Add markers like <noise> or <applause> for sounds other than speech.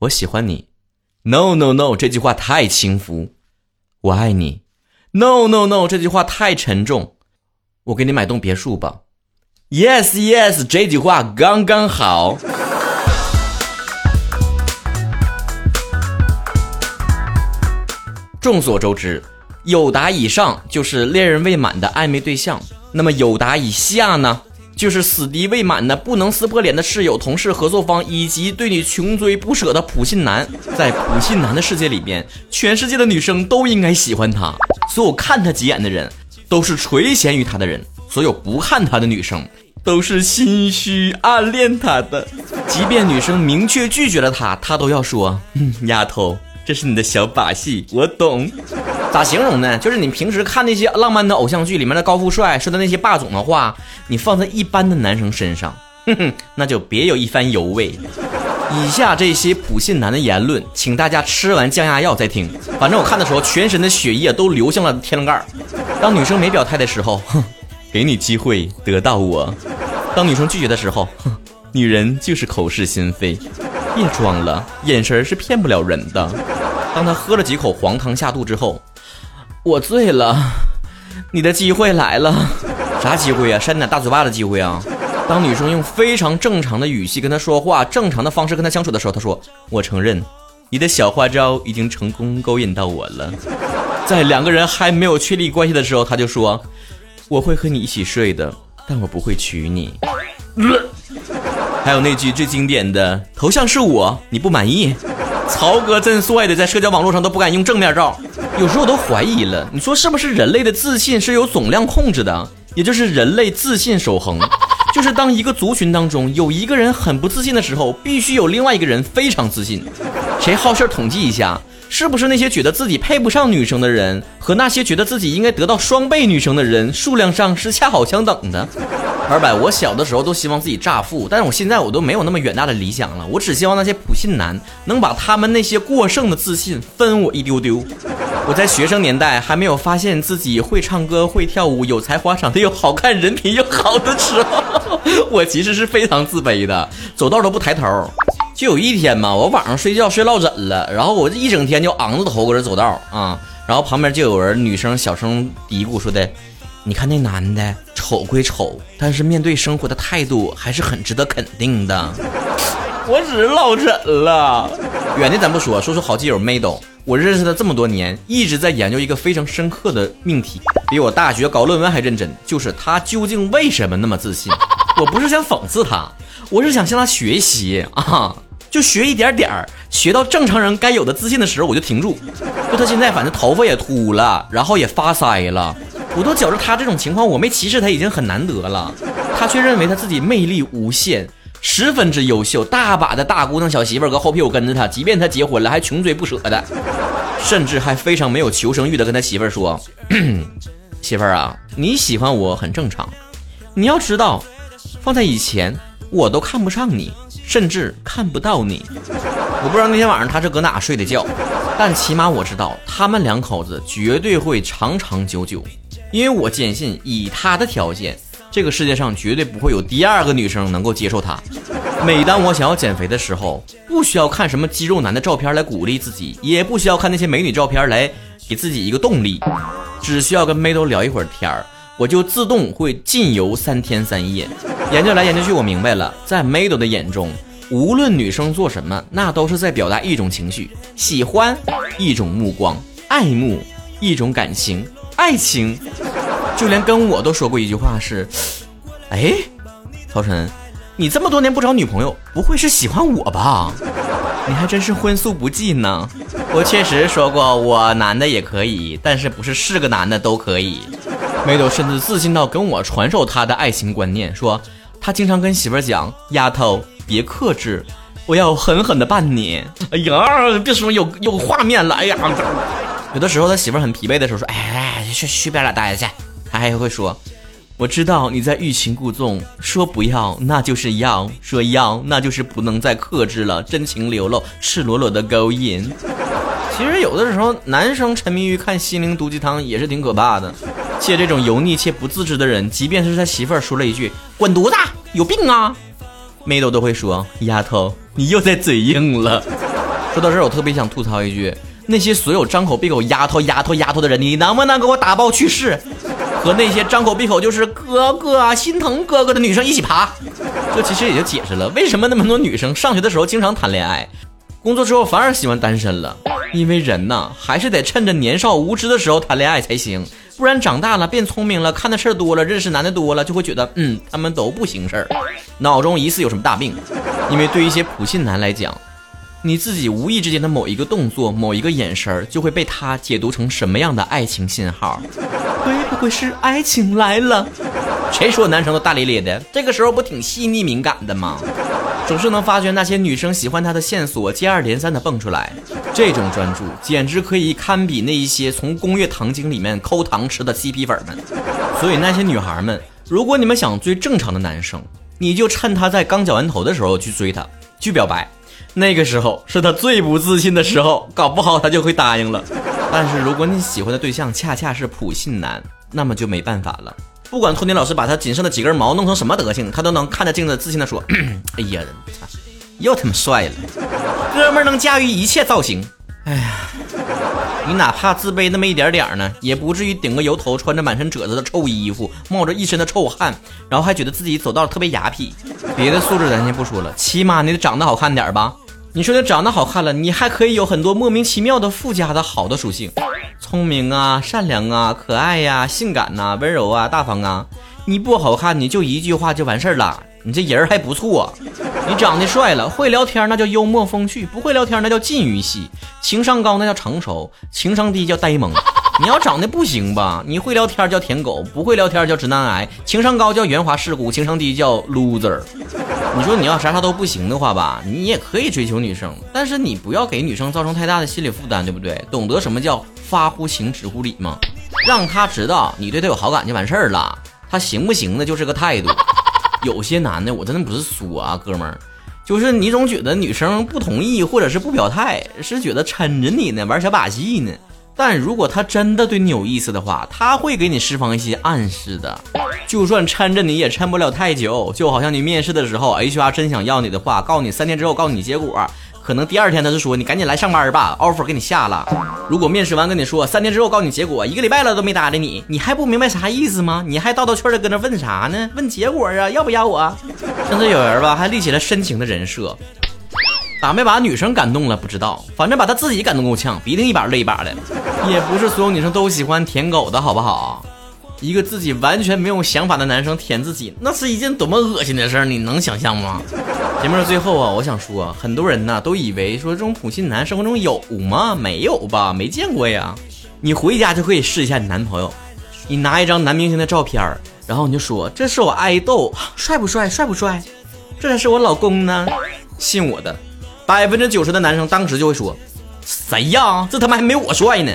我喜欢你。No no no，这句话太轻浮。我爱你。No no no，这句话太沉重。我给你买栋别墅吧。Yes yes，这句话刚刚好。众所周知，有达以上就是恋人未满的暧昧对象，那么有达以下呢？就是死敌未满的、不能撕破脸的室友、同事、合作方，以及对你穷追不舍的普信男。在普信男的世界里边，全世界的女生都应该喜欢他。所有看他几眼的人，都是垂涎于他的人；所有不看他的女生，都是心虚暗恋他的。即便女生明确拒绝了他，他都要说：“嗯，丫头，这是你的小把戏，我懂。”咋形容呢？就是你平时看那些浪漫的偶像剧里面的高富帅说的那些霸总的话，你放在一般的男生身上，哼哼，那就别有一番油味。以下这些普信男的言论，请大家吃完降压药再听。反正我看的时候，全身的血液都流向了天灵盖。当女生没表态的时候，哼，<laughs> 给你机会得到我；当女生拒绝的时候，哼，<laughs> 女人就是口是心非。别装了，眼神是骗不了人的。当他喝了几口黄汤下肚之后。我醉了，你的机会来了，啥机会啊？扇你俩大嘴巴的机会啊！当女生用非常正常的语气跟他说话，正常的方式跟他相处的时候，他说：“我承认，你的小花招已经成功勾引到我了。”在两个人还没有确立关系的时候，他就说：“我会和你一起睡的，但我不会娶你。”还有那句最经典的：“头像是我，你不满意？”曹哥真帅的，在社交网络上都不敢用正面照。有时候我都怀疑了，你说是不是人类的自信是有总量控制的？也就是人类自信守恒，就是当一个族群当中有一个人很不自信的时候，必须有另外一个人非常自信。谁好事儿统计一下，是不是那些觉得自己配不上女生的人和那些觉得自己应该得到双倍女生的人数量上是恰好相等的？二百，我小的时候都希望自己乍富，但是我现在我都没有那么远大的理想了。我只希望那些普信男能把他们那些过剩的自信分我一丢丢。我在学生年代还没有发现自己会唱歌、会跳舞、有才华、长得又好看、人品又好的时候，<laughs> 我其实是非常自卑的，走道都不抬头。就有一天嘛，我晚上睡觉睡落枕了，然后我这一整天就昂着头搁这走道啊，然后旁边就有人女生小声嘀咕说的：“你看那男的丑归丑，但是面对生活的态度还是很值得肯定的。”我只是落枕了，远的咱不说，说说好基友 Mado。我认识他这么多年，一直在研究一个非常深刻的命题，比我大学搞论文还认真。就是他究竟为什么那么自信？我不是想讽刺他，我是想向他学习啊，就学一点点儿，学到正常人该有的自信的时候，我就停住。就他现在，反正头发也秃了，然后也发腮了，我都觉着他这种情况，我没歧视他已经很难得了，他却认为他自己魅力无限。十分之优秀，大把的大姑娘小媳妇儿搁后屁股跟着他，即便他结婚了，还穷追不舍的，甚至还非常没有求生欲的跟他媳妇儿说：“ <clears throat> 媳妇儿啊，你喜欢我很正常，你要知道，放在以前我都看不上你，甚至看不到你。我不知道那天晚上他是搁哪睡的觉，但起码我知道他们两口子绝对会长长久久，因为我坚信以他的条件。”这个世界上绝对不会有第二个女生能够接受他。每当我想要减肥的时候，不需要看什么肌肉男的照片来鼓励自己，也不需要看那些美女照片来给自己一个动力，只需要跟妹都聊一会儿天儿，我就自动会禁游三天三夜。研究来研究去，我明白了，在妹都的眼中，无论女生做什么，那都是在表达一种情绪：喜欢，一种目光；爱慕，一种感情；爱情。就连跟我都说过一句话是，哎，曹晨，你这么多年不找女朋友，不会是喜欢我吧？你还真是荤素不忌呢。我确实说过，我男的也可以，但是不是是个男的都可以。梅豆甚至自信到跟我传授他的爱情观念，说他经常跟媳妇儿讲：“丫头，别克制，我要狠狠的办你。”哎呀，别说有有画面了。哎呀，有的时候他媳妇儿很疲惫的时候说：“哎，去去边了，大爷去。”他还会说：“我知道你在欲擒故纵，说不要那就是要，说要那就是不能再克制了，真情流露，赤裸裸的勾引。”其实有的时候，男生沉迷于看心灵毒鸡汤也是挺可怕的。且这种油腻且不自知的人，即便是他媳妇儿说了一句“滚犊子，有病啊”，妹豆都会说：“丫头，你又在嘴硬了。”说到这儿，我特别想吐槽一句：那些所有张口闭口丫头丫头丫头的人，你能不能给我打包去世？和那些张口闭口就是哥哥、心疼哥哥的女生一起爬。这其实也就解释了为什么那么多女生上学的时候经常谈恋爱，工作之后反而喜欢单身了。因为人呐，还是得趁着年少无知的时候谈恋爱才行，不然长大了变聪明了，看的事儿多了，认识男的多了，就会觉得嗯，他们都不行事儿，脑中疑似有什么大病。因为对于一些普信男来讲，你自己无意之间的某一个动作、某一个眼神儿，就会被他解读成什么样的爱情信号？会不会是爱情来了？谁说男生都大咧咧的？这个时候不挺细腻敏感的吗？总是能发觉那些女生喜欢他的线索，接二连三的蹦出来。这种专注，简直可以堪比那一些从《工业糖精》里面抠糖吃的 CP 粉们。所以那些女孩们，如果你们想追正常的男生，你就趁他在刚绞完头的时候去追他，去表白。那个时候是他最不自信的时候，搞不好他就会答应了。但是如果你喜欢的对象恰恰是普信男，那么就没办法了。不管托尼老师把他仅剩的几根毛弄成什么德行，他都能看着镜子自信的说：“ <clears throat> 哎呀，又他妈帅了，<laughs> 哥们能驾驭一切造型。”哎呀，你哪怕自卑那么一点点呢，也不至于顶个油头，穿着满身褶子的臭衣服，冒着一身的臭汗，然后还觉得自己走道特别雅痞。别的素质咱先不说了，起码你得长得好看点吧。你说你长得好看了，你还可以有很多莫名其妙的附加的好的属性。聪明啊，善良啊，可爱呀，性感呐，温柔啊，大方啊。你不好看，你就一句话就完事儿了。你这人还不错，你长得帅了，会聊天那叫幽默风趣，不会聊天那叫禁欲系，情商高那叫成熟，情商低叫呆萌。你要长得不行吧？你会聊天叫舔狗，不会聊天叫直男癌，情商高叫圆滑世故，情商低叫 loser。你说你要啥啥都不行的话吧，你也可以追求女生，但是你不要给女生造成太大的心理负担，对不对？懂得什么叫发乎情，止乎礼吗？让他知道你对他有好感就完事儿了，他行不行的就是个态度。有些男的我真的不是说啊，哥们儿，就是你总觉得女生不同意或者是不表态，是觉得抻着你呢，玩小把戏呢。但如果他真的对你有意思的话，他会给你释放一些暗示的。就算抻着你也抻不了太久，就好像你面试的时候，HR 真想要你的话，告诉你三天之后告诉你结果，可能第二天他就说你赶紧来上班吧，offer 给你下了。如果面试完跟你说三天之后告诉你结果，一个礼拜了都没搭理你，你还不明白啥意思吗？你还叨叨趣的搁那问啥呢？问结果啊，要不要我？甚至有人吧还立起了深情的人设。咋没把女生感动了？不知道，反正把他自己感动够呛，鼻涕一把泪一把的。也不是所有女生都喜欢舔狗的好不好？一个自己完全没有想法的男生舔自己，那是一件多么恶心的事儿，你能想象吗？节目的最后啊，我想说，很多人呢都以为说这种普信男生活中有吗？没有吧？没见过呀。你回家就可以试一下你男朋友，你拿一张男明星的照片，然后你就说这是我爱豆，帅不帅？帅不帅？这才是我老公呢。信我的。百分之九十的男生当时就会说：“谁呀？这他妈还没我帅呢！”